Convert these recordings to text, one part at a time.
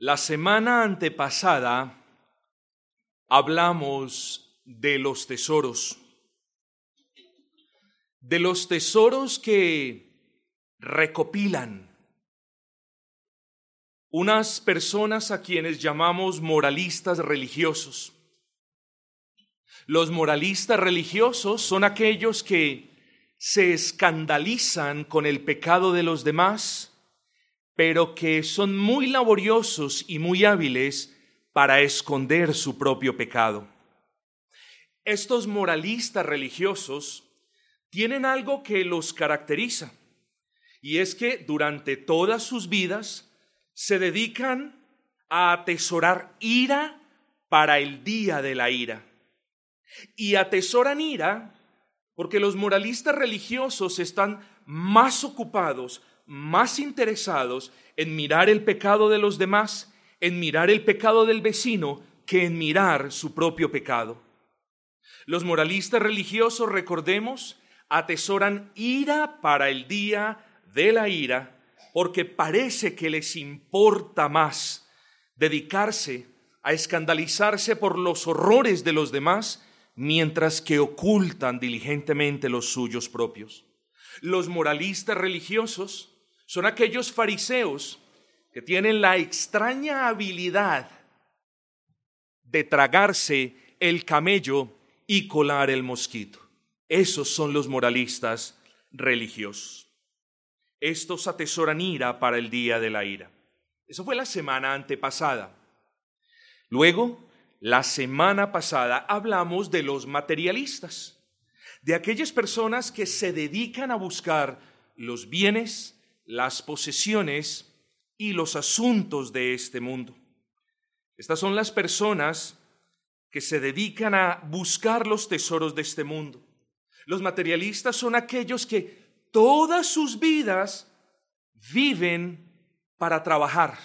La semana antepasada hablamos de los tesoros, de los tesoros que recopilan unas personas a quienes llamamos moralistas religiosos. Los moralistas religiosos son aquellos que se escandalizan con el pecado de los demás, pero que son muy laboriosos y muy hábiles para esconder su propio pecado. Estos moralistas religiosos tienen algo que los caracteriza, y es que durante todas sus vidas se dedican a atesorar ira para el día de la ira. Y atesoran ira porque los moralistas religiosos están más ocupados, más interesados en mirar el pecado de los demás, en mirar el pecado del vecino, que en mirar su propio pecado. Los moralistas religiosos, recordemos, atesoran ira para el día de la ira, porque parece que les importa más dedicarse a escandalizarse por los horrores de los demás mientras que ocultan diligentemente los suyos propios. Los moralistas religiosos son aquellos fariseos que tienen la extraña habilidad de tragarse el camello y colar el mosquito. Esos son los moralistas religiosos. Estos atesoran ira para el día de la ira. Eso fue la semana antepasada. Luego la semana pasada hablamos de los materialistas, de aquellas personas que se dedican a buscar los bienes, las posesiones y los asuntos de este mundo. Estas son las personas que se dedican a buscar los tesoros de este mundo. Los materialistas son aquellos que todas sus vidas viven para trabajar,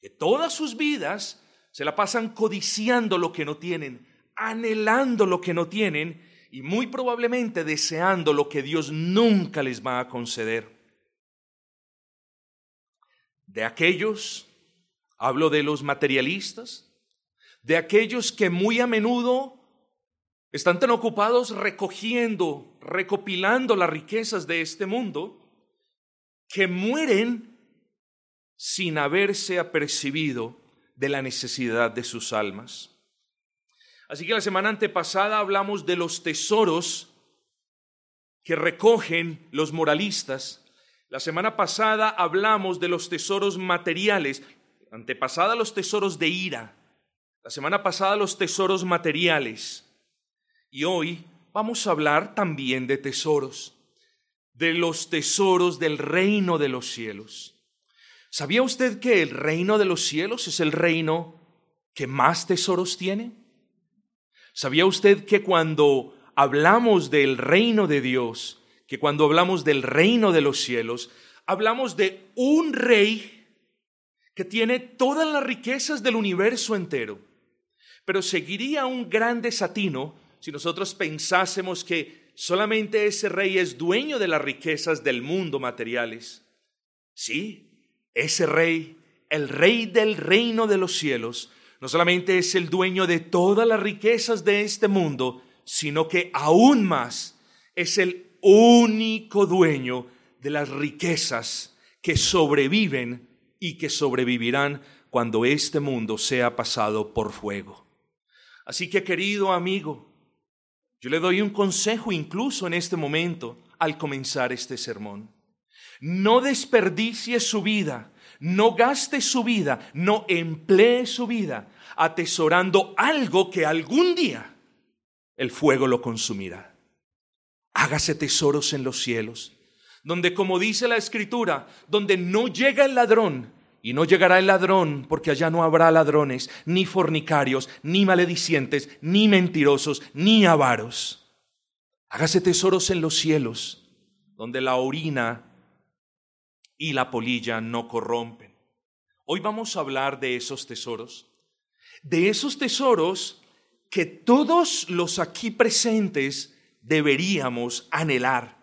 que todas sus vidas se la pasan codiciando lo que no tienen, anhelando lo que no tienen y muy probablemente deseando lo que Dios nunca les va a conceder. De aquellos, hablo de los materialistas, de aquellos que muy a menudo están tan ocupados recogiendo, recopilando las riquezas de este mundo, que mueren sin haberse apercibido de la necesidad de sus almas. Así que la semana antepasada hablamos de los tesoros que recogen los moralistas. La semana pasada hablamos de los tesoros materiales, antepasada los tesoros de ira, la semana pasada los tesoros materiales. Y hoy vamos a hablar también de tesoros, de los tesoros del reino de los cielos. ¿Sabía usted que el reino de los cielos es el reino que más tesoros tiene? ¿Sabía usted que cuando hablamos del reino de Dios, que cuando hablamos del reino de los cielos, hablamos de un rey que tiene todas las riquezas del universo entero? Pero seguiría un gran desatino si nosotros pensásemos que solamente ese rey es dueño de las riquezas del mundo materiales. Sí, ese rey, el rey del reino de los cielos, no solamente es el dueño de todas las riquezas de este mundo, sino que aún más es el único dueño de las riquezas que sobreviven y que sobrevivirán cuando este mundo sea pasado por fuego. Así que querido amigo, yo le doy un consejo incluso en este momento al comenzar este sermón. No desperdicie su vida, no gaste su vida, no emplee su vida atesorando algo que algún día el fuego lo consumirá. Hágase tesoros en los cielos, donde como dice la escritura, donde no llega el ladrón, y no llegará el ladrón, porque allá no habrá ladrones, ni fornicarios, ni maledicientes, ni mentirosos, ni avaros. Hágase tesoros en los cielos, donde la orina y la polilla no corrompen. Hoy vamos a hablar de esos tesoros, de esos tesoros que todos los aquí presentes deberíamos anhelar,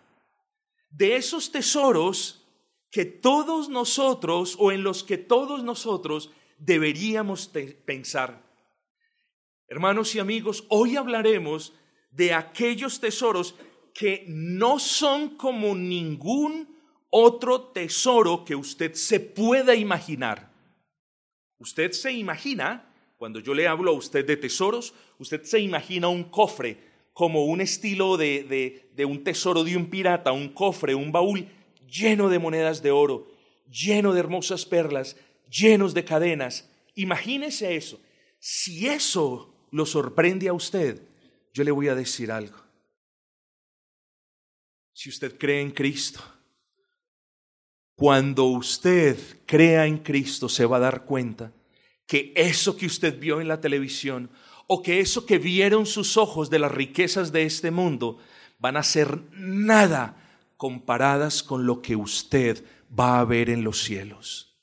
de esos tesoros que todos nosotros o en los que todos nosotros deberíamos pensar. Hermanos y amigos, hoy hablaremos de aquellos tesoros que no son como ningún otro tesoro que usted se pueda imaginar. Usted se imagina, cuando yo le hablo a usted de tesoros, usted se imagina un cofre como un estilo de, de, un tesoro de un pirata, un cofre, un baúl lleno de monedas de oro, lleno de hermosas perlas, llenos de cadenas. Imagínese eso. Si eso lo sorprende a usted, yo le voy a decir algo. Si usted cree en Cristo, cuando usted crea en Cristo se va a dar cuenta que eso que usted vio en la televisión o que eso que vieron sus ojos de las riquezas de este mundo van a ser nada comparadas con lo que usted va a ver en los cielos.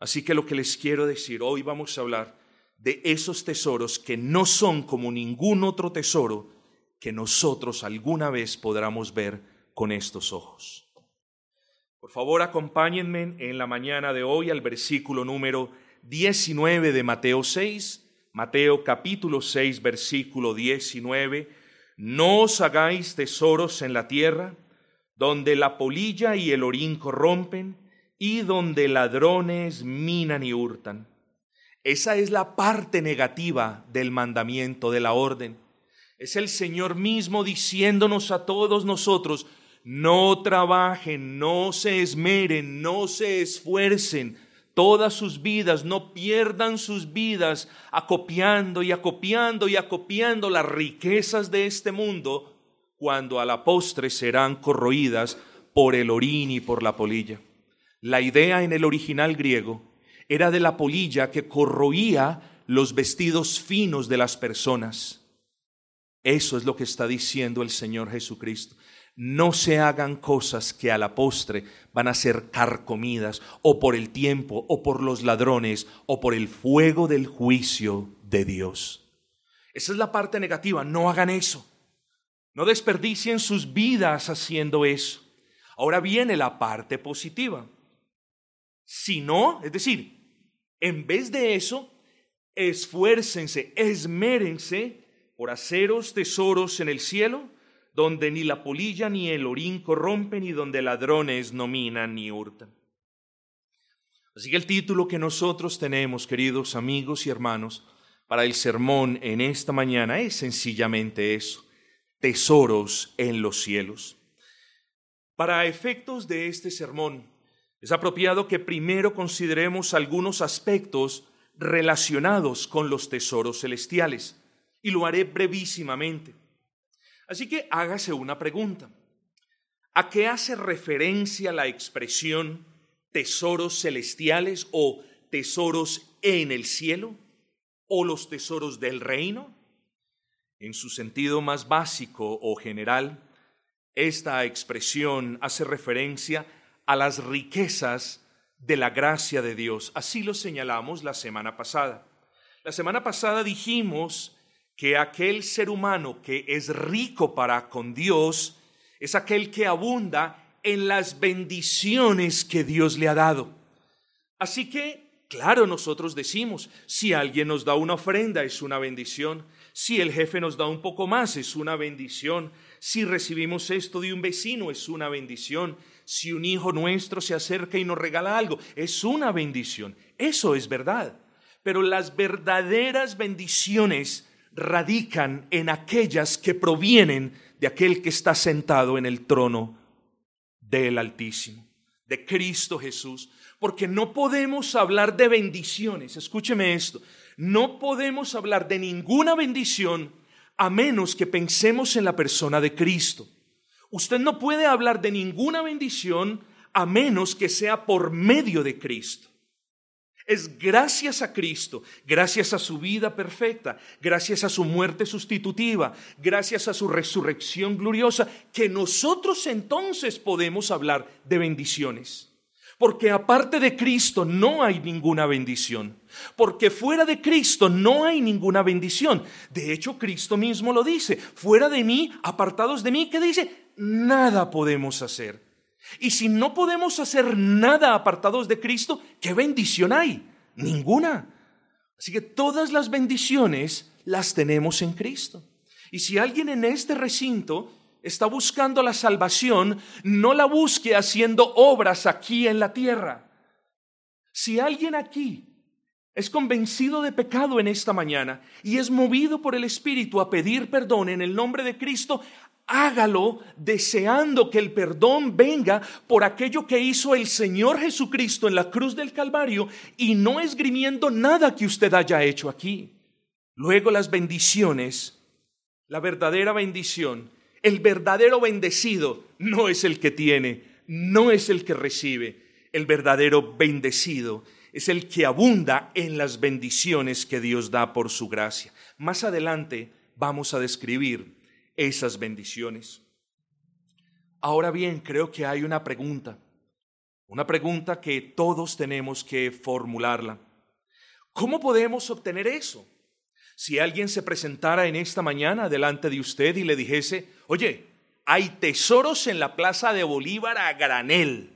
Así que lo que les quiero decir, hoy vamos a hablar de esos tesoros que no son como ningún otro tesoro que nosotros alguna vez podamos ver con estos ojos. Por favor, acompáñenme en la mañana de hoy al versículo número 19 de Mateo 6, Mateo capítulo 6, versículo 19. No os hagáis tesoros en la tierra, donde la polilla y el orín corrompen, y donde ladrones minan y hurtan. Esa es la parte negativa del mandamiento, de la orden. Es el Señor mismo diciéndonos a todos nosotros, no trabajen, no se esmeren, no se esfuercen todas sus vidas, no pierdan sus vidas acopiando y acopiando y acopiando las riquezas de este mundo, cuando a la postre serán corroídas por el orín y por la polilla. La idea en el original griego era de la polilla que corroía los vestidos finos de las personas. Eso es lo que está diciendo el Señor Jesucristo no se hagan cosas que a la postre van a ser carcomidas o por el tiempo o por los ladrones o por el fuego del juicio de Dios. Esa es la parte negativa, no hagan eso. No desperdicien sus vidas haciendo eso. Ahora viene la parte positiva. Si no, es decir, en vez de eso, esfuércense, esmérense por haceros tesoros en el cielo donde ni la polilla ni el orín corrompen y donde ladrones no minan ni hurtan. Así que el título que nosotros tenemos, queridos amigos y hermanos, para el sermón en esta mañana es sencillamente eso, tesoros en los cielos. Para efectos de este sermón, es apropiado que primero consideremos algunos aspectos relacionados con los tesoros celestiales, y lo haré brevísimamente. Así que hágase una pregunta. ¿A qué hace referencia la expresión tesoros celestiales o tesoros en el cielo o los tesoros del reino? En su sentido más básico o general, esta expresión hace referencia a las riquezas de la gracia de Dios. Así lo señalamos la semana pasada. La semana pasada dijimos que aquel ser humano que es rico para con Dios es aquel que abunda en las bendiciones que Dios le ha dado. Así que, claro, nosotros decimos, si alguien nos da una ofrenda es una bendición, si el jefe nos da un poco más es una bendición, si recibimos esto de un vecino es una bendición, si un hijo nuestro se acerca y nos regala algo es una bendición. Eso es verdad. Pero las verdaderas bendiciones radican en aquellas que provienen de aquel que está sentado en el trono del Altísimo, de Cristo Jesús. Porque no podemos hablar de bendiciones, escúcheme esto, no podemos hablar de ninguna bendición a menos que pensemos en la persona de Cristo. Usted no puede hablar de ninguna bendición a menos que sea por medio de Cristo. Es gracias a Cristo, gracias a su vida perfecta, gracias a su muerte sustitutiva, gracias a su resurrección gloriosa, que nosotros entonces podemos hablar de bendiciones. Porque aparte de Cristo no hay ninguna bendición. Porque fuera de Cristo no hay ninguna bendición. De hecho, Cristo mismo lo dice. Fuera de mí, apartados de mí, ¿qué dice? Nada podemos hacer. Y si no podemos hacer nada apartados de Cristo, ¿qué bendición hay? Ninguna. Así que todas las bendiciones las tenemos en Cristo. Y si alguien en este recinto está buscando la salvación, no la busque haciendo obras aquí en la tierra. Si alguien aquí es convencido de pecado en esta mañana y es movido por el Espíritu a pedir perdón en el nombre de Cristo, hágalo deseando que el perdón venga por aquello que hizo el Señor Jesucristo en la cruz del Calvario y no esgrimiendo nada que usted haya hecho aquí. Luego las bendiciones, la verdadera bendición, el verdadero bendecido no es el que tiene, no es el que recibe, el verdadero bendecido es el que abunda en las bendiciones que Dios da por su gracia. Más adelante vamos a describir esas bendiciones. Ahora bien, creo que hay una pregunta, una pregunta que todos tenemos que formularla. ¿Cómo podemos obtener eso? Si alguien se presentara en esta mañana delante de usted y le dijese, oye, hay tesoros en la plaza de Bolívar a granel.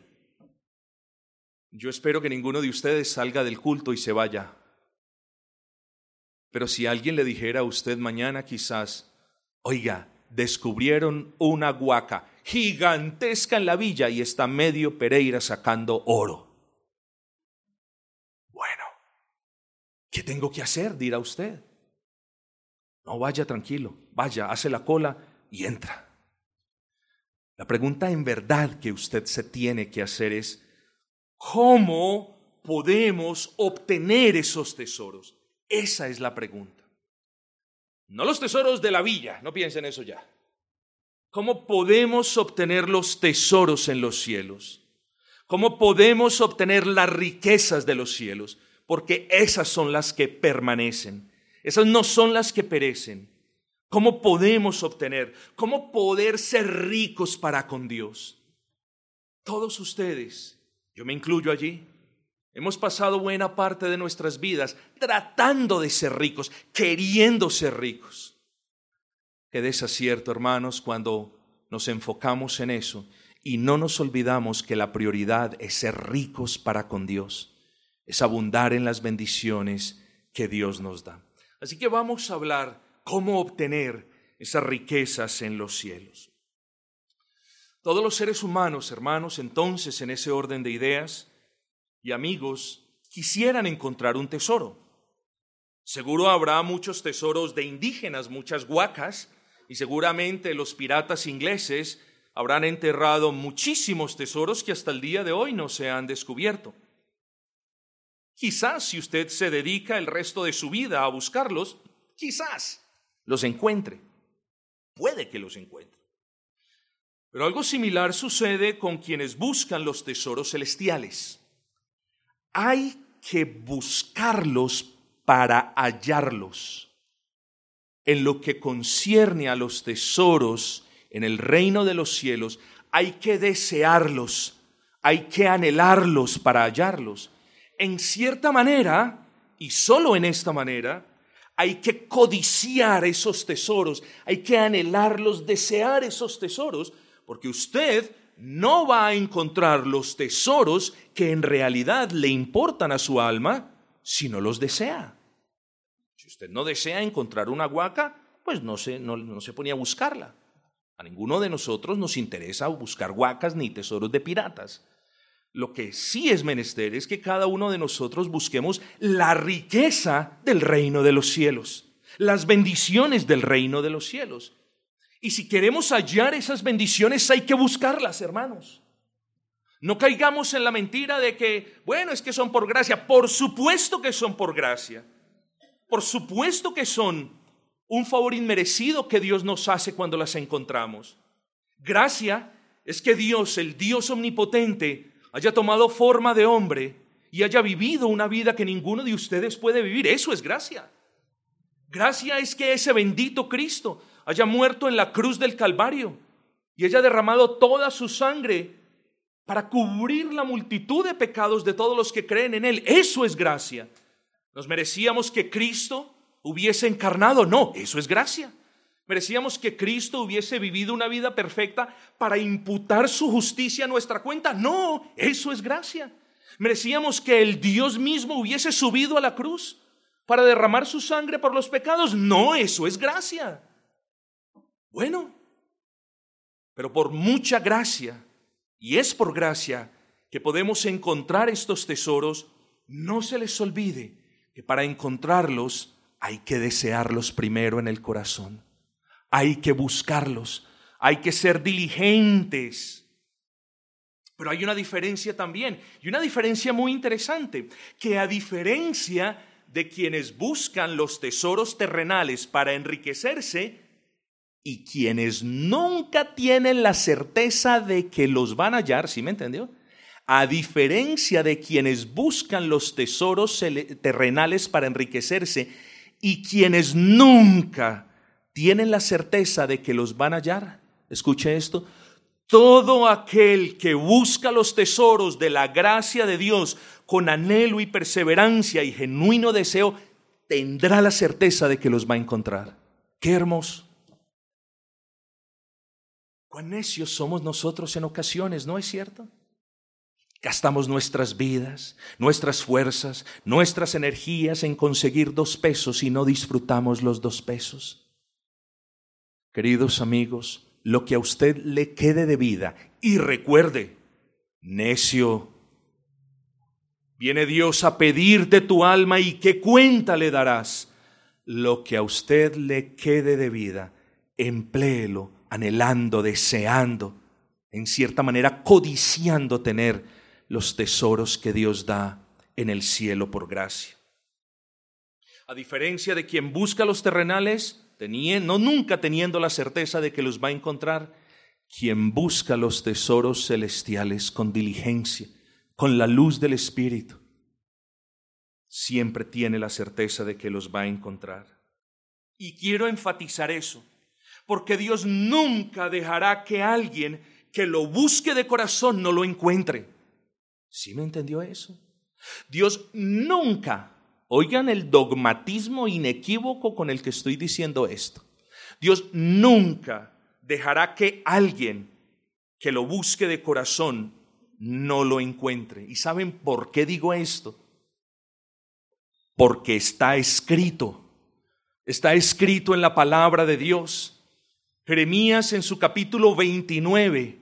Yo espero que ninguno de ustedes salga del culto y se vaya. Pero si alguien le dijera a usted mañana quizás, oiga, descubrieron una guaca gigantesca en la villa y está medio Pereira sacando oro. Bueno, ¿qué tengo que hacer? dirá usted. No vaya tranquilo, vaya, hace la cola y entra. La pregunta en verdad que usted se tiene que hacer es, ¿cómo podemos obtener esos tesoros? Esa es la pregunta. No los tesoros de la villa, no piensen eso ya. ¿Cómo podemos obtener los tesoros en los cielos? ¿Cómo podemos obtener las riquezas de los cielos? Porque esas son las que permanecen. Esas no son las que perecen. ¿Cómo podemos obtener? ¿Cómo poder ser ricos para con Dios? Todos ustedes, yo me incluyo allí, Hemos pasado buena parte de nuestras vidas tratando de ser ricos, queriendo ser ricos. Qué desacierto, hermanos, cuando nos enfocamos en eso y no nos olvidamos que la prioridad es ser ricos para con Dios, es abundar en las bendiciones que Dios nos da. Así que vamos a hablar cómo obtener esas riquezas en los cielos. Todos los seres humanos, hermanos, entonces, en ese orden de ideas, y amigos quisieran encontrar un tesoro. Seguro habrá muchos tesoros de indígenas, muchas huacas, y seguramente los piratas ingleses habrán enterrado muchísimos tesoros que hasta el día de hoy no se han descubierto. Quizás si usted se dedica el resto de su vida a buscarlos, quizás los encuentre. Puede que los encuentre. Pero algo similar sucede con quienes buscan los tesoros celestiales hay que buscarlos para hallarlos. En lo que concierne a los tesoros en el reino de los cielos, hay que desearlos, hay que anhelarlos para hallarlos. En cierta manera, y solo en esta manera, hay que codiciar esos tesoros, hay que anhelarlos, desear esos tesoros, porque usted no va a encontrar los tesoros que en realidad le importan a su alma si no los desea. Si usted no desea encontrar una huaca, pues no se, no, se ponía a buscarla. A ninguno de nosotros nos interesa buscar huacas ni tesoros de piratas. Lo que sí es menester es que cada uno de nosotros busquemos la riqueza del reino de los cielos, las bendiciones del reino de los cielos. Y si queremos hallar esas bendiciones hay que buscarlas, hermanos. No caigamos en la mentira de que, bueno, es que son por gracia. Por supuesto que son por gracia. Por supuesto que son un favor inmerecido que Dios nos hace cuando las encontramos. Gracia es que Dios, el Dios omnipotente, haya tomado forma de hombre y haya vivido una vida que ninguno de ustedes puede vivir. Eso es gracia. Gracia es que ese bendito Cristo haya muerto en la cruz del Calvario y haya derramado toda su sangre para cubrir la multitud de pecados de todos los que creen en Él. Eso es gracia. ¿Nos merecíamos que Cristo hubiese encarnado? No, eso es gracia. Merecíamos que Cristo hubiese vivido una vida perfecta para imputar su justicia a nuestra cuenta. No, eso es gracia. Merecíamos que el Dios mismo hubiese subido a la cruz para derramar su sangre por los pecados. No, eso es gracia. Bueno, pero por mucha gracia, y es por gracia que podemos encontrar estos tesoros, no se les olvide que para encontrarlos hay que desearlos primero en el corazón hay que buscarlos, hay que ser diligentes. Pero hay una diferencia también, y una diferencia muy interesante, que a diferencia de quienes buscan los tesoros terrenales para enriquecerse, y quienes nunca tienen la certeza de que los van a hallar, ¿sí me entendió? A diferencia de quienes buscan los tesoros terrenales para enriquecerse y quienes nunca tienen la certeza de que los van a hallar. Escuche esto. Todo aquel que busca los tesoros de la gracia de Dios con anhelo y perseverancia y genuino deseo, tendrá la certeza de que los va a encontrar. Qué hermoso. Cuán necios somos nosotros en ocasiones, ¿no es cierto? Gastamos nuestras vidas, nuestras fuerzas, nuestras energías en conseguir dos pesos y no disfrutamos los dos pesos. Queridos amigos, lo que a usted le quede de vida y recuerde, necio, viene Dios a pedirte tu alma y qué cuenta le darás. Lo que a usted le quede de vida, empléelo anhelando, deseando, en cierta manera codiciando tener los tesoros que Dios da en el cielo por gracia. A diferencia de quien busca los terrenales, no nunca teniendo la certeza de que los va a encontrar, quien busca los tesoros celestiales con diligencia, con la luz del Espíritu, siempre tiene la certeza de que los va a encontrar. Y quiero enfatizar eso, porque Dios nunca dejará que alguien que lo busque de corazón no lo encuentre. ¿Sí me entendió eso? Dios nunca Oigan el dogmatismo inequívoco con el que estoy diciendo esto. Dios nunca dejará que alguien que lo busque de corazón no lo encuentre. ¿Y saben por qué digo esto? Porque está escrito, está escrito en la palabra de Dios. Jeremías en su capítulo 29,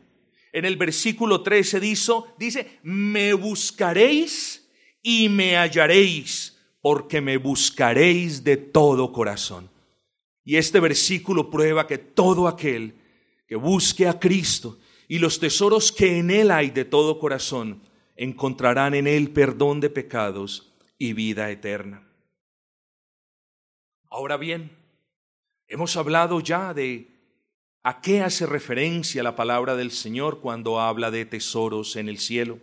en el versículo 13 dice, dice, me buscaréis y me hallaréis porque me buscaréis de todo corazón. Y este versículo prueba que todo aquel que busque a Cristo y los tesoros que en Él hay de todo corazón, encontrarán en Él perdón de pecados y vida eterna. Ahora bien, hemos hablado ya de a qué hace referencia la palabra del Señor cuando habla de tesoros en el cielo.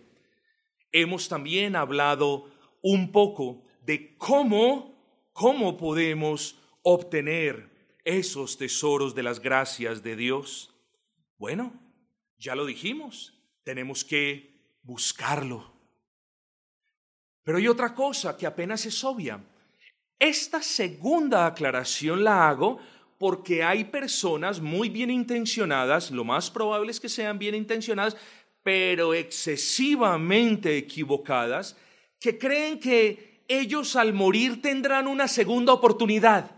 Hemos también hablado un poco de cómo, cómo podemos obtener esos tesoros de las gracias de Dios. Bueno, ya lo dijimos, tenemos que buscarlo. Pero hay otra cosa que apenas es obvia. Esta segunda aclaración la hago porque hay personas muy bien intencionadas, lo más probable es que sean bien intencionadas, pero excesivamente equivocadas, que creen que ellos al morir tendrán una segunda oportunidad.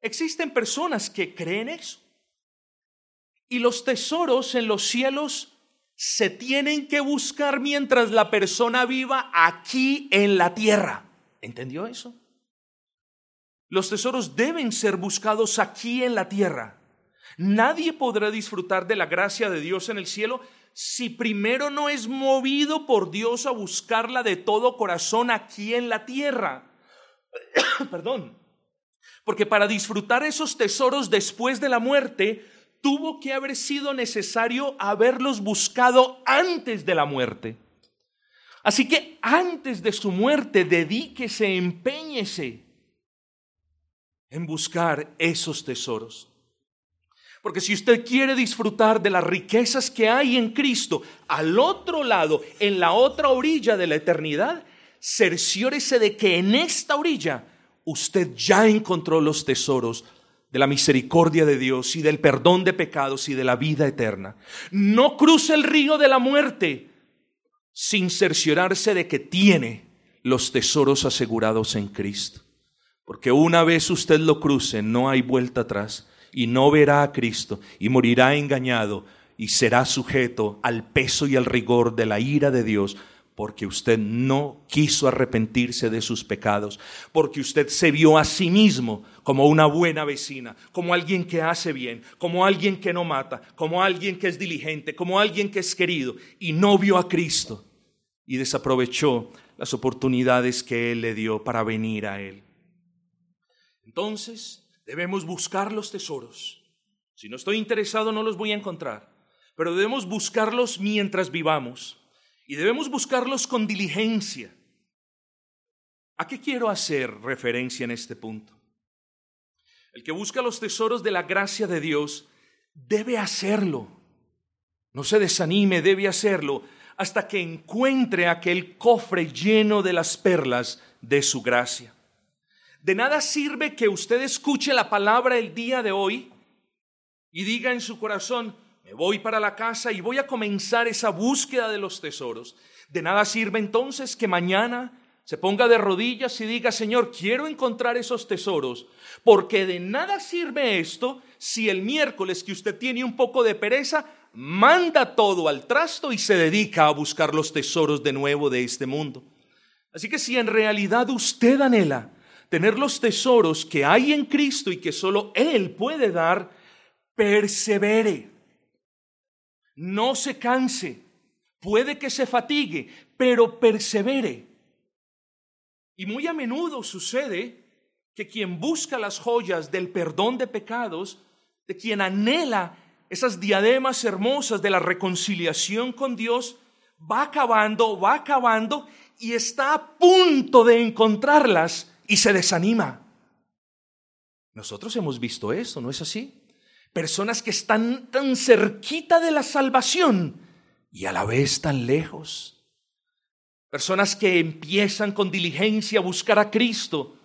Existen personas que creen eso. Y los tesoros en los cielos se tienen que buscar mientras la persona viva aquí en la tierra. ¿Entendió eso? Los tesoros deben ser buscados aquí en la tierra. Nadie podrá disfrutar de la gracia de Dios en el cielo si primero no es movido por Dios a buscarla de todo corazón aquí en la tierra. Perdón. Porque para disfrutar esos tesoros después de la muerte, tuvo que haber sido necesario haberlos buscado antes de la muerte. Así que antes de su muerte, dedíquese, empeñese en buscar esos tesoros. Porque si usted quiere disfrutar de las riquezas que hay en Cristo al otro lado, en la otra orilla de la eternidad, cerciórese de que en esta orilla usted ya encontró los tesoros de la misericordia de Dios y del perdón de pecados y de la vida eterna. No cruce el río de la muerte sin cerciorarse de que tiene los tesoros asegurados en Cristo. Porque una vez usted lo cruce, no hay vuelta atrás y no verá a Cristo y morirá engañado y será sujeto al peso y al rigor de la ira de Dios porque usted no quiso arrepentirse de sus pecados, porque usted se vio a sí mismo como una buena vecina, como alguien que hace bien, como alguien que no mata, como alguien que es diligente, como alguien que es querido, y no vio a Cristo y desaprovechó las oportunidades que Él le dio para venir a Él. Entonces, debemos buscar los tesoros. Si no estoy interesado, no los voy a encontrar, pero debemos buscarlos mientras vivamos y debemos buscarlos con diligencia. ¿A qué quiero hacer referencia en este punto? El que busca los tesoros de la gracia de Dios debe hacerlo. No se desanime, debe hacerlo hasta que encuentre aquel cofre lleno de las perlas de su gracia. De nada sirve que usted escuche la palabra el día de hoy y diga en su corazón, me voy para la casa y voy a comenzar esa búsqueda de los tesoros. De nada sirve entonces que mañana se ponga de rodillas y diga, Señor, quiero encontrar esos tesoros, porque de nada sirve esto si el miércoles que usted tiene un poco de pereza, manda todo al trasto y se dedica a buscar los tesoros de nuevo de este mundo. Así que si en realidad usted anhela tener los tesoros que hay en Cristo y que solo Él puede dar, persevere no se canse, puede que se fatigue, pero persevere. Y muy a menudo sucede que quien busca las joyas del perdón de pecados, de quien anhela esas diademas hermosas de la reconciliación con Dios, va acabando, va acabando y está a punto de encontrarlas y se desanima. Nosotros hemos visto eso, ¿no es así? Personas que están tan cerquita de la salvación y a la vez tan lejos. Personas que empiezan con diligencia a buscar a Cristo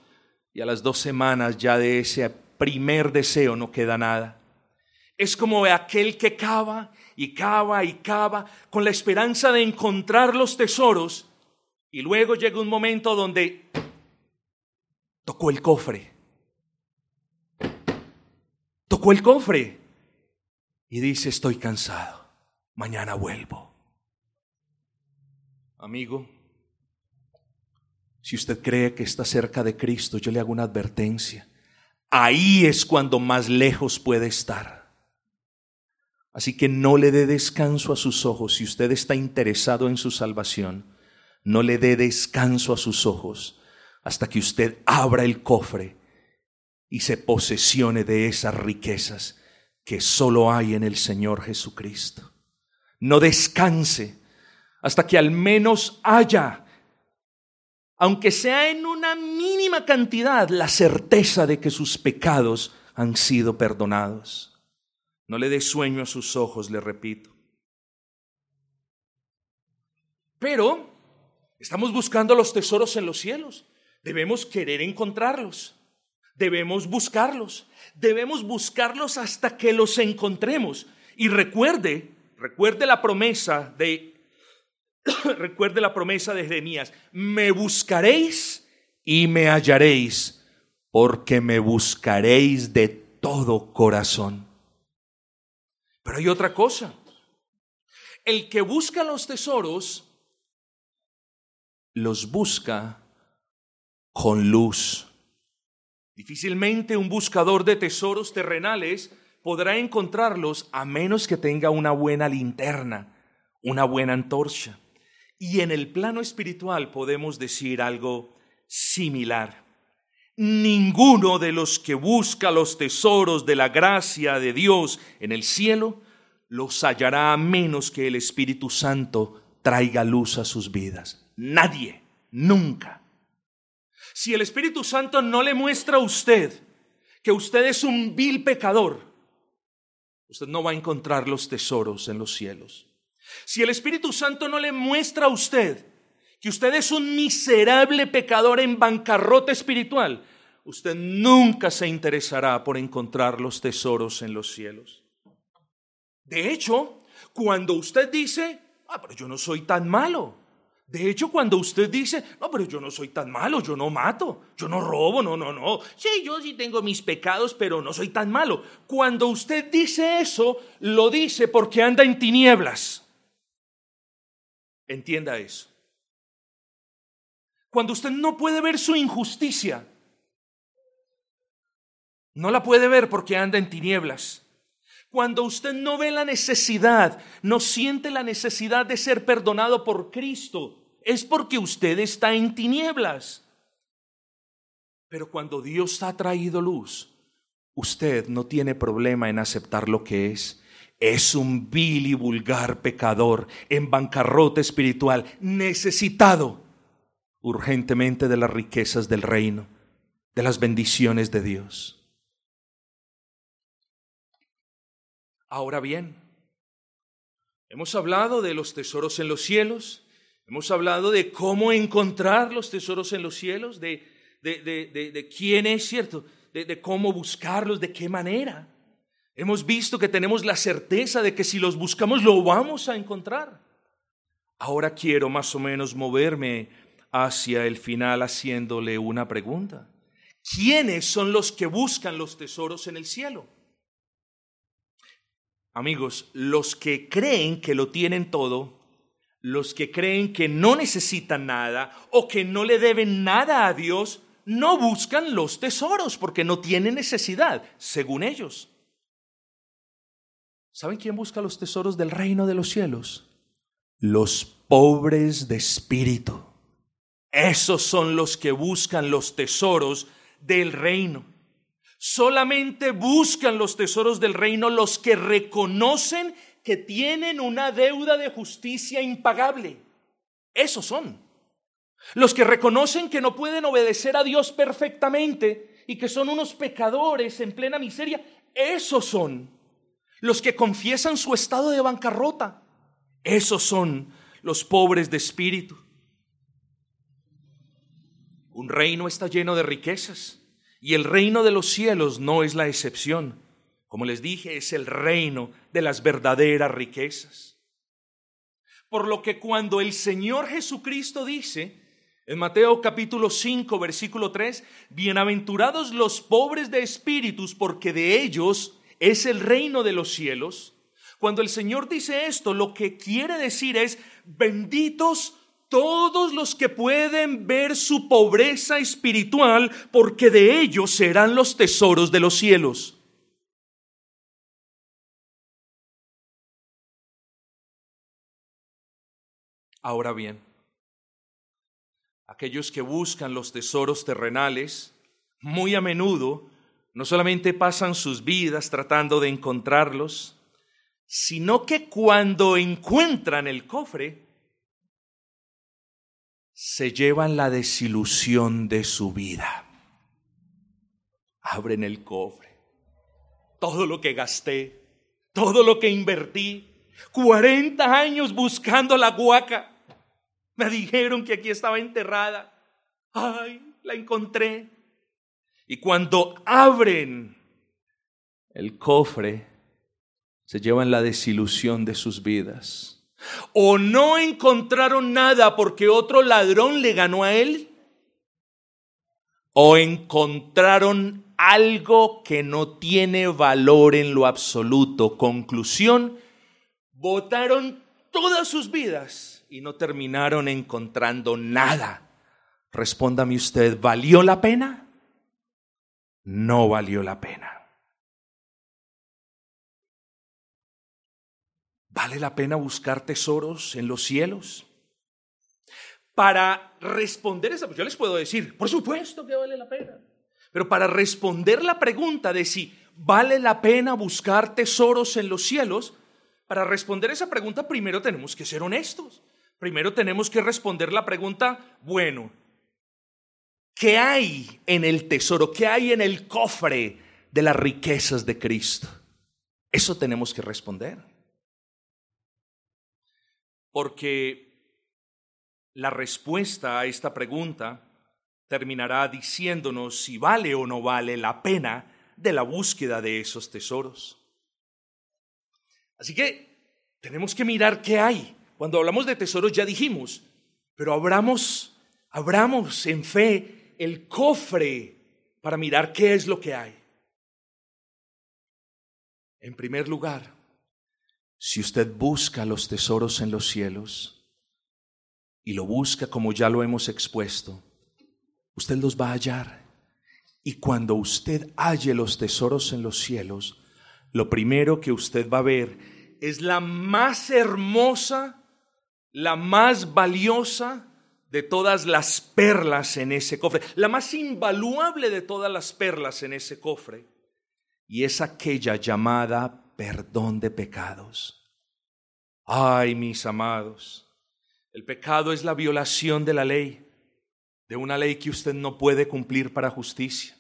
y a las dos semanas ya de ese primer deseo no queda nada. Es como aquel que cava y cava y cava con la esperanza de encontrar los tesoros y luego llega un momento donde tocó el cofre tocó el cofre y dice, estoy cansado, mañana vuelvo. Amigo, si usted cree que está cerca de Cristo, yo le hago una advertencia. Ahí es cuando más lejos puede estar. Así que no le dé descanso a sus ojos. Si usted está interesado en su salvación, no le dé descanso a sus ojos hasta que usted abra el cofre y se posesione de esas riquezas que solo hay en el Señor Jesucristo. No descanse hasta que al menos haya, aunque sea en una mínima cantidad, la certeza de que sus pecados han sido perdonados. No le dé sueño a sus ojos, le repito. Pero estamos buscando los tesoros en los cielos. Debemos querer encontrarlos. Debemos buscarlos, debemos buscarlos hasta que los encontremos. Y recuerde, recuerde la promesa de, recuerde la promesa de Jeremías, me buscaréis y me hallaréis, porque me buscaréis de todo corazón. Pero hay otra cosa, el que busca los tesoros, los busca con luz. Difícilmente un buscador de tesoros terrenales podrá encontrarlos a menos que tenga una buena linterna, una buena antorcha. Y en el plano espiritual podemos decir algo similar. Ninguno de los que busca los tesoros de la gracia de Dios en el cielo los hallará a menos que el Espíritu Santo traiga luz a sus vidas. Nadie, nunca. Si el Espíritu Santo no le muestra a usted que usted es un vil pecador, usted no va a encontrar los tesoros en los cielos. Si el Espíritu Santo no le muestra a usted que usted es un miserable pecador en bancarrota espiritual, usted nunca se interesará por encontrar los tesoros en los cielos. De hecho, cuando usted dice, ah, pero yo no soy tan malo. De hecho, cuando usted dice, no, pero yo no soy tan malo, yo no mato, yo no robo, no, no, no. Sí, yo sí tengo mis pecados, pero no soy tan malo. Cuando usted dice eso, lo dice porque anda en tinieblas. Entienda eso. Cuando usted no puede ver su injusticia, no la puede ver porque anda en tinieblas. Cuando usted no ve la necesidad, no siente la necesidad de ser perdonado por Cristo, es porque usted está en tinieblas. Pero cuando Dios ha traído luz, usted no tiene problema en aceptar lo que es. Es un vil y vulgar pecador en bancarrota espiritual, necesitado urgentemente de las riquezas del reino, de las bendiciones de Dios. Ahora bien, hemos hablado de los tesoros en los cielos, hemos hablado de cómo encontrar los tesoros en los cielos, de, de, quién es cierto, de cómo buscarlos, de qué manera. Hemos visto que tenemos la certeza de que si los buscamos lo vamos a encontrar. Ahora quiero más o menos moverme hacia el final haciéndole una pregunta. ¿Quiénes son los que buscan los tesoros en el cielo? Amigos, los que creen que lo tienen todo, los que creen que no necesitan nada o que no le deben nada a Dios, no buscan los tesoros porque no tienen necesidad, según ellos. ¿Saben quién busca los tesoros del reino de los cielos? Los pobres de espíritu. Esos son los que buscan los tesoros del reino. Solamente buscan los tesoros del reino los que reconocen que tienen una deuda de justicia impagable. Esos son. Los que reconocen que no pueden obedecer a Dios perfectamente y que son unos pecadores en plena miseria. Esos son. Los que confiesan su estado de bancarrota. Esos son los pobres de espíritu. Un reino está lleno de riquezas y el reino de los cielos no es la excepción. Como les dije, es el reino de las verdaderas riquezas. Por lo que cuando el Señor Jesucristo dice, en Mateo capítulo 5, versículo 3, bienaventurados los pobres de espíritus, porque de ellos es el reino de los cielos. Cuando el Señor dice esto, lo que quiere decir es, benditos todos los que pueden ver su pobreza espiritual, porque de ellos serán los tesoros de los cielos. Ahora bien, aquellos que buscan los tesoros terrenales, muy a menudo no solamente pasan sus vidas tratando de encontrarlos, sino que cuando encuentran el cofre, se llevan la desilusión de su vida. Abren el cofre. Todo lo que gasté, todo lo que invertí, 40 años buscando la guaca. Me dijeron que aquí estaba enterrada. Ay, la encontré. Y cuando abren el cofre, se llevan la desilusión de sus vidas o no encontraron nada porque otro ladrón le ganó a él, o encontraron algo que no tiene valor en lo absoluto. Conclusión, votaron todas sus vidas y no terminaron encontrando nada. Respóndame usted, ¿valió la pena? No valió la pena. ¿Vale la pena buscar tesoros en los cielos? Para responder esa, yo les puedo decir, por supuesto que vale la pena. Pero para responder la pregunta de si vale la pena buscar tesoros en los cielos, para responder esa pregunta primero tenemos que ser honestos. Primero tenemos que responder la pregunta, bueno, ¿qué hay en el tesoro? ¿Qué hay en el cofre de las riquezas de Cristo? Eso tenemos que responder. Porque la respuesta a esta pregunta terminará diciéndonos si vale o no vale la pena de la búsqueda de esos tesoros. Así que tenemos que mirar qué hay. Cuando hablamos de tesoros ya dijimos, pero abramos, abramos en fe el cofre para mirar qué es lo que hay. En primer lugar, si usted busca los tesoros en los cielos y lo busca como ya lo hemos expuesto, usted los va a hallar. Y cuando usted halle los tesoros en los cielos, lo primero que usted va a ver es la más hermosa, la más valiosa de todas las perlas en ese cofre, la más invaluable de todas las perlas en ese cofre y es aquella llamada perdón de pecados. Ay, mis amados, el pecado es la violación de la ley, de una ley que usted no puede cumplir para justicia.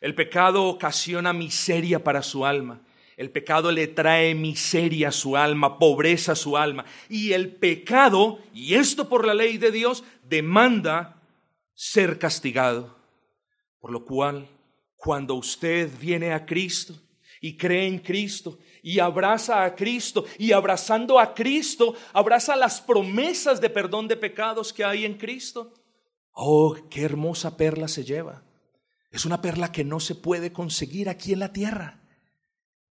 El pecado ocasiona miseria para su alma. El pecado le trae miseria a su alma, pobreza a su alma. Y el pecado, y esto por la ley de Dios, demanda ser castigado. Por lo cual cuando usted viene a Cristo y cree en Cristo y abraza a Cristo y abrazando a Cristo, abraza las promesas de perdón de pecados que hay en Cristo. Oh, qué hermosa perla se lleva. Es una perla que no se puede conseguir aquí en la tierra.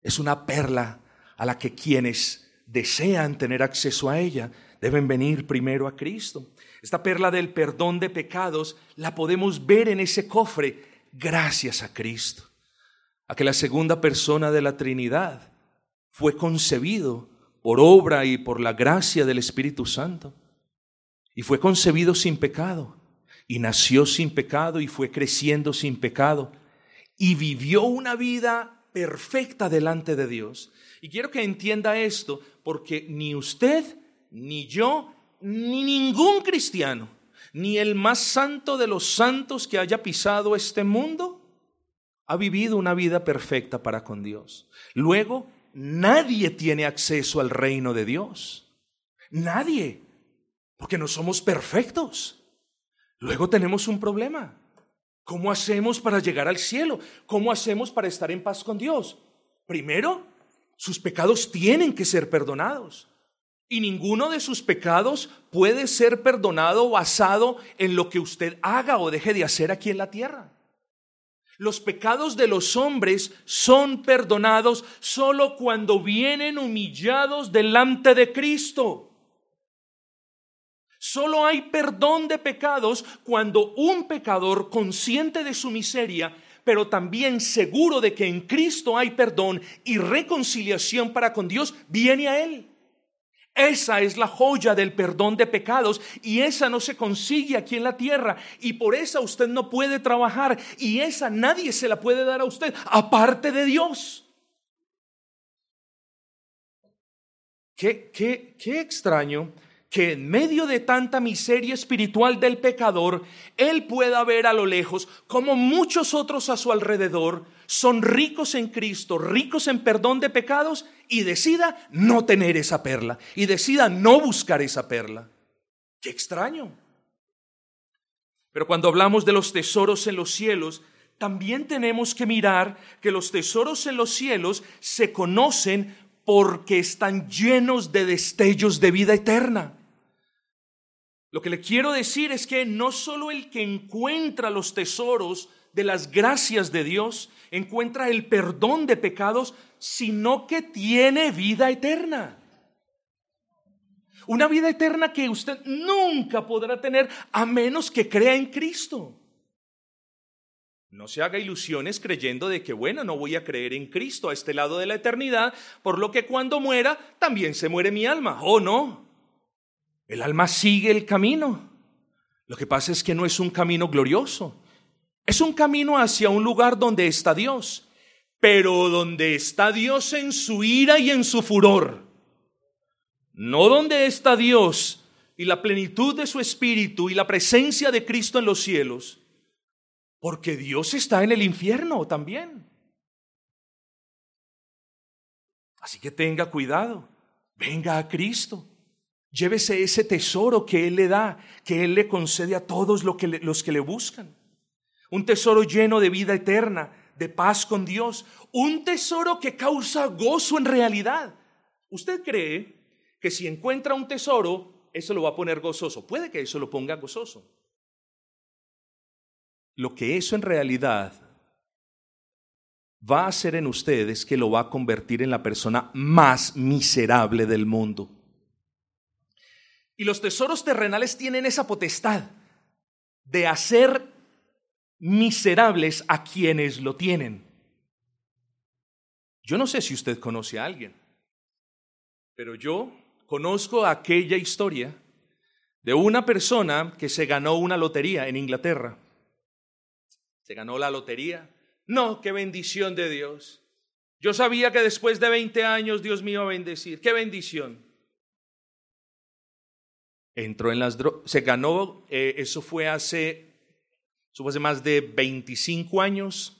Es una perla a la que quienes desean tener acceso a ella deben venir primero a Cristo. Esta perla del perdón de pecados la podemos ver en ese cofre gracias a Cristo, a que la segunda persona de la Trinidad fue concebido por obra y por la gracia del Espíritu Santo, y fue concebido sin pecado, y nació sin pecado, y fue creciendo sin pecado, y vivió una vida perfecta delante de Dios. Y quiero que entienda esto, porque ni usted, ni yo, ni ningún cristiano ni el más santo de los santos que haya pisado este mundo ha vivido una vida perfecta para con Dios. Luego, nadie tiene acceso al reino de Dios. Nadie, porque no somos perfectos. Luego tenemos un problema. ¿Cómo hacemos para llegar al cielo? ¿Cómo hacemos para estar en paz con Dios? Primero, sus pecados tienen que ser perdonados. Y ninguno de sus pecados puede ser perdonado basado en lo que usted haga o deje de hacer aquí en la tierra. Los pecados de los hombres son perdonados solo cuando vienen humillados delante de Cristo. Solo hay perdón de pecados cuando un pecador consciente de su miseria, pero también seguro de que en Cristo hay perdón y reconciliación para con Dios, viene a Él. Esa es la joya del perdón de pecados y esa no se consigue aquí en la tierra y por esa usted no puede trabajar y esa nadie se la puede dar a usted aparte de Dios. Qué, qué, qué extraño que en medio de tanta miseria espiritual del pecador, él pueda ver a lo lejos como muchos otros a su alrededor son ricos en Cristo, ricos en perdón de pecados y decida no tener esa perla y decida no buscar esa perla. Qué extraño. Pero cuando hablamos de los tesoros en los cielos, también tenemos que mirar que los tesoros en los cielos se conocen porque están llenos de destellos de vida eterna. Lo que le quiero decir es que no solo el que encuentra los tesoros de las gracias de Dios, encuentra el perdón de pecados, sino que tiene vida eterna. Una vida eterna que usted nunca podrá tener a menos que crea en Cristo. No se haga ilusiones creyendo de que, bueno, no voy a creer en Cristo a este lado de la eternidad, por lo que cuando muera también se muere mi alma. Oh, no. El alma sigue el camino. Lo que pasa es que no es un camino glorioso. Es un camino hacia un lugar donde está Dios, pero donde está Dios en su ira y en su furor. No donde está Dios y la plenitud de su espíritu y la presencia de Cristo en los cielos, porque Dios está en el infierno también. Así que tenga cuidado, venga a Cristo. Llévese ese tesoro que Él le da, que Él le concede a todos los que le buscan. un tesoro lleno de vida eterna, de paz con Dios, un tesoro que causa gozo en realidad. ¿Usted cree que si encuentra un tesoro, eso lo va a poner gozoso? Puede que eso lo ponga gozoso. Lo que eso en realidad va a hacer en usted es que lo va a convertir en la persona más miserable del mundo. Y los tesoros terrenales tienen esa potestad de hacer miserables a quienes lo tienen. Yo no sé si usted conoce a alguien, pero yo conozco aquella historia de una persona que se ganó una lotería en Inglaterra. Se ganó la lotería. No, qué bendición de Dios. Yo sabía que después de 20 años Dios me iba a bendecir. Qué bendición. Entró en las drogas, se ganó, eh, eso fue hace hace más de 25 años,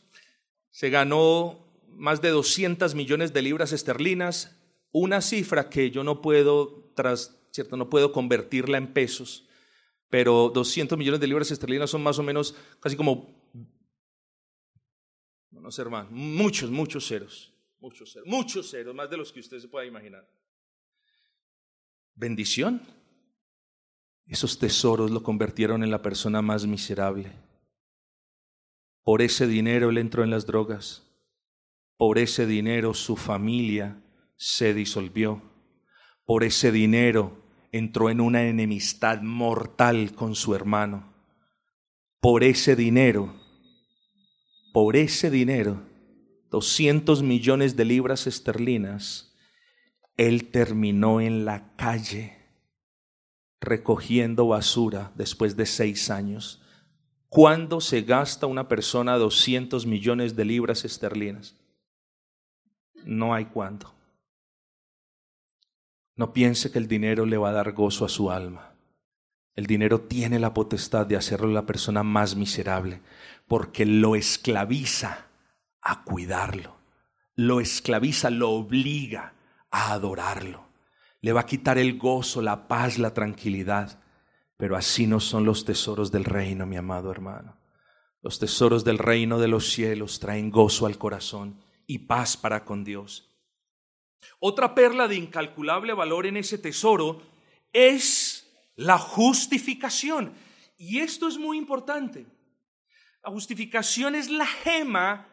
se ganó más de 200 millones de libras esterlinas, una cifra que yo no puedo, tras, ¿cierto? no puedo convertirla en pesos, pero 200 millones de libras esterlinas son más o menos casi como, no sé hermano, muchos, muchos ceros, muchos ceros, muchos ceros, más de los que usted se pueda imaginar. Bendición. Esos tesoros lo convirtieron en la persona más miserable. Por ese dinero él entró en las drogas. Por ese dinero su familia se disolvió. Por ese dinero entró en una enemistad mortal con su hermano. Por ese dinero, por ese dinero, 200 millones de libras esterlinas, él terminó en la calle recogiendo basura después de seis años ¿Cuándo se gasta una persona 200 millones de libras esterlinas? No hay cuándo. No piense que el dinero le va a dar gozo a su alma. El dinero tiene la potestad de hacerlo la persona más miserable, porque lo esclaviza a cuidarlo, lo esclaviza, lo obliga a adorarlo. Le va a quitar el gozo, la paz, la tranquilidad. Pero así no son los tesoros del reino, mi amado hermano. Los tesoros del reino de los cielos traen gozo al corazón y paz para con Dios. Otra perla de incalculable valor en ese tesoro es la justificación. Y esto es muy importante. La justificación es la gema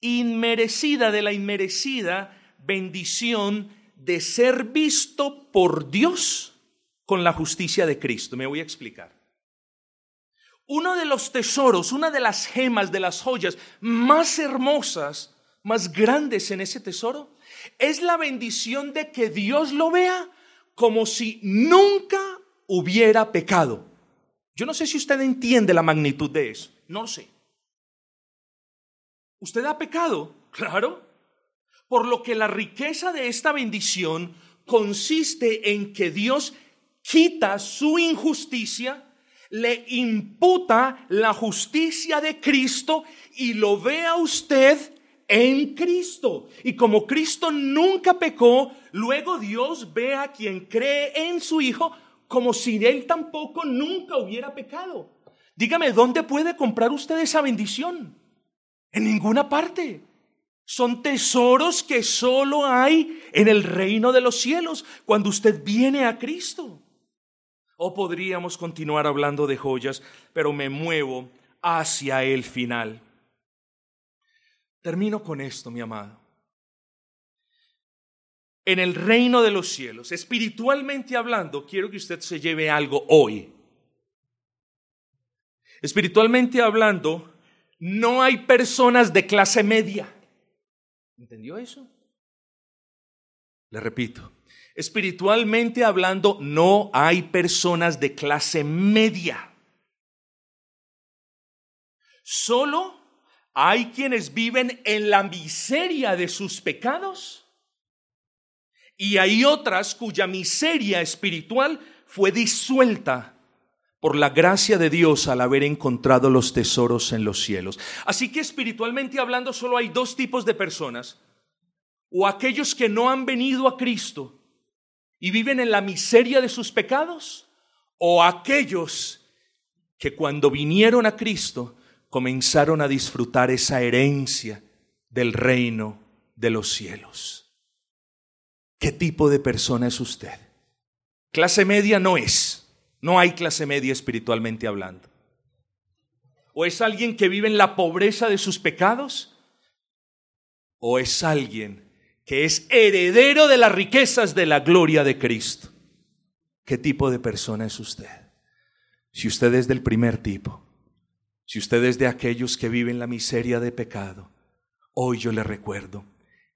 inmerecida de la inmerecida bendición de ser visto por Dios con la justicia de Cristo. Me voy a explicar. Uno de los tesoros, una de las gemas, de las joyas más hermosas, más grandes en ese tesoro, es la bendición de que Dios lo vea como si nunca hubiera pecado. Yo no sé si usted entiende la magnitud de eso, no lo sé. ¿Usted ha pecado? Claro. Por lo que la riqueza de esta bendición consiste en que Dios quita su injusticia, le imputa la justicia de Cristo y lo ve a usted en Cristo. Y como Cristo nunca pecó, luego Dios ve a quien cree en su Hijo como si él tampoco nunca hubiera pecado. Dígame, ¿dónde puede comprar usted esa bendición? En ninguna parte. Son tesoros que solo hay en el reino de los cielos cuando usted viene a Cristo. O podríamos continuar hablando de joyas, pero me muevo hacia el final. Termino con esto, mi amado. En el reino de los cielos, espiritualmente hablando, quiero que usted se lleve algo hoy. Espiritualmente hablando, no hay personas de clase media. ¿Entendió eso? Le repito, Espiritualmente hablando, no hay personas de clase media. Solo hay quienes viven en la miseria de sus pecados y hay otras cuya miseria espiritual fue disuelta por la gracia de Dios al haber encontrado los tesoros en los cielos. Así que espiritualmente hablando solo hay dos tipos de personas. O aquellos que no han venido a Cristo y viven en la miseria de sus pecados? ¿O aquellos que cuando vinieron a Cristo comenzaron a disfrutar esa herencia del reino de los cielos. ¿Qué tipo de persona es usted? Clase media no es. No hay clase media espiritualmente hablando. ¿O es alguien que vive en la pobreza de sus pecados? ¿O es alguien que es heredero de las riquezas de la gloria de Cristo? ¿Qué tipo de persona es usted? Si usted es del primer tipo, si usted es de aquellos que viven la miseria de pecado, hoy yo le recuerdo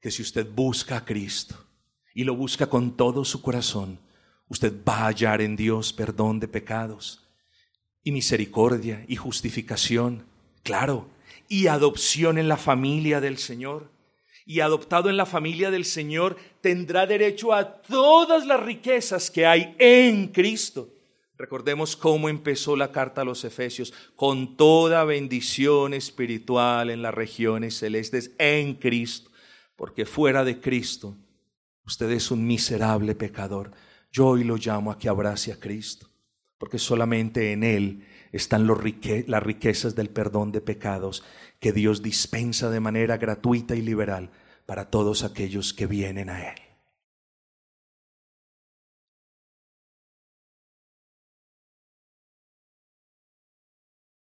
que si usted busca a Cristo y lo busca con todo su corazón, usted va a hallar en Dios perdón de pecados y misericordia y justificación, claro, y adopción en la familia del Señor. Y adoptado en la familia del Señor tendrá derecho a todas las riquezas que hay en Cristo. Recordemos cómo empezó la carta a los Efesios, con toda bendición espiritual en las regiones celestes en Cristo, porque fuera de Cristo usted es un miserable pecador. Yo hoy lo llamo a que abrace a Cristo, porque solamente en Él están las riquezas del perdón de pecados que Dios dispensa de manera gratuita y liberal para todos aquellos que vienen a Él.